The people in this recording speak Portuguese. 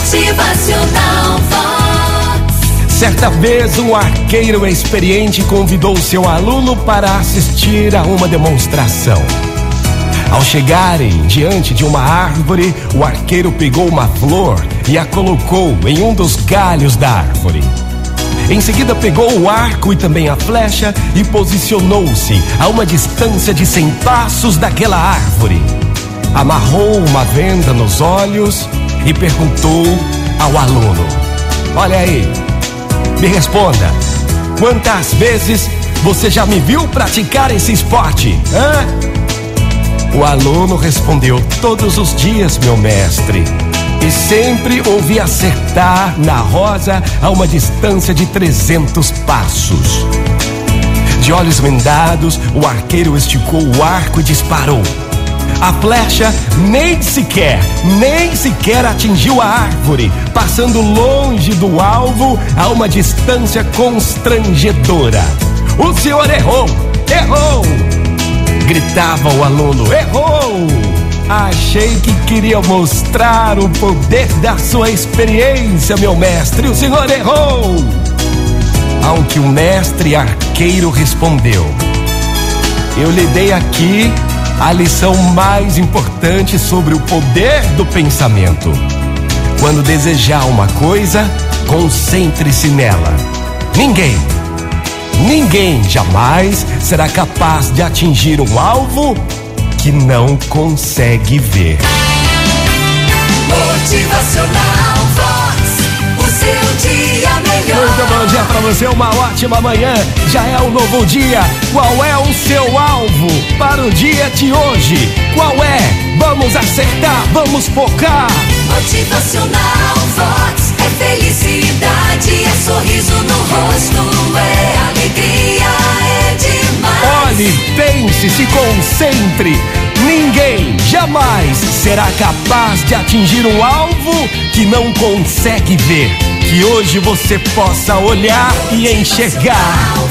Motivacional Vox. Certa vez, um arqueiro experiente convidou seu aluno para assistir a uma demonstração. Ao chegarem diante de uma árvore, o arqueiro pegou uma flor e a colocou em um dos galhos da árvore. Em seguida, pegou o arco e também a flecha e posicionou-se a uma distância de 100 passos daquela árvore. Amarrou uma venda nos olhos e perguntou ao aluno: Olha aí, me responda, quantas vezes você já me viu praticar esse esporte? Hã? O aluno respondeu: Todos os dias, meu mestre. E sempre ouvi acertar na rosa a uma distância de 300 passos. De olhos vendados, o arqueiro esticou o arco e disparou. A flecha nem sequer, nem sequer atingiu a árvore, passando longe do alvo a uma distância constrangedora. O senhor errou! Errou! Gritava o aluno: Errou! Achei que queria mostrar o poder da sua experiência, meu mestre. O senhor errou! Ao que o mestre arqueiro respondeu: Eu lhe dei aqui a lição mais importante sobre o poder do pensamento. Quando desejar uma coisa, concentre-se nela. Ninguém, ninguém jamais será capaz de atingir um alvo que não consegue ver. Motivacional Vox. Você, uma ótima manhã. Já é um novo dia. Qual é o seu alvo para o dia de hoje? Qual é? Vamos acertar, vamos focar. Motivacional Vox. É felicidade, é sorriso no rosto, é alegria, é demais. Olhe, pense, se concentre. Ninguém jamais será capaz de atingir um alvo que não consegue ver. Que hoje você possa olhar e enxergar.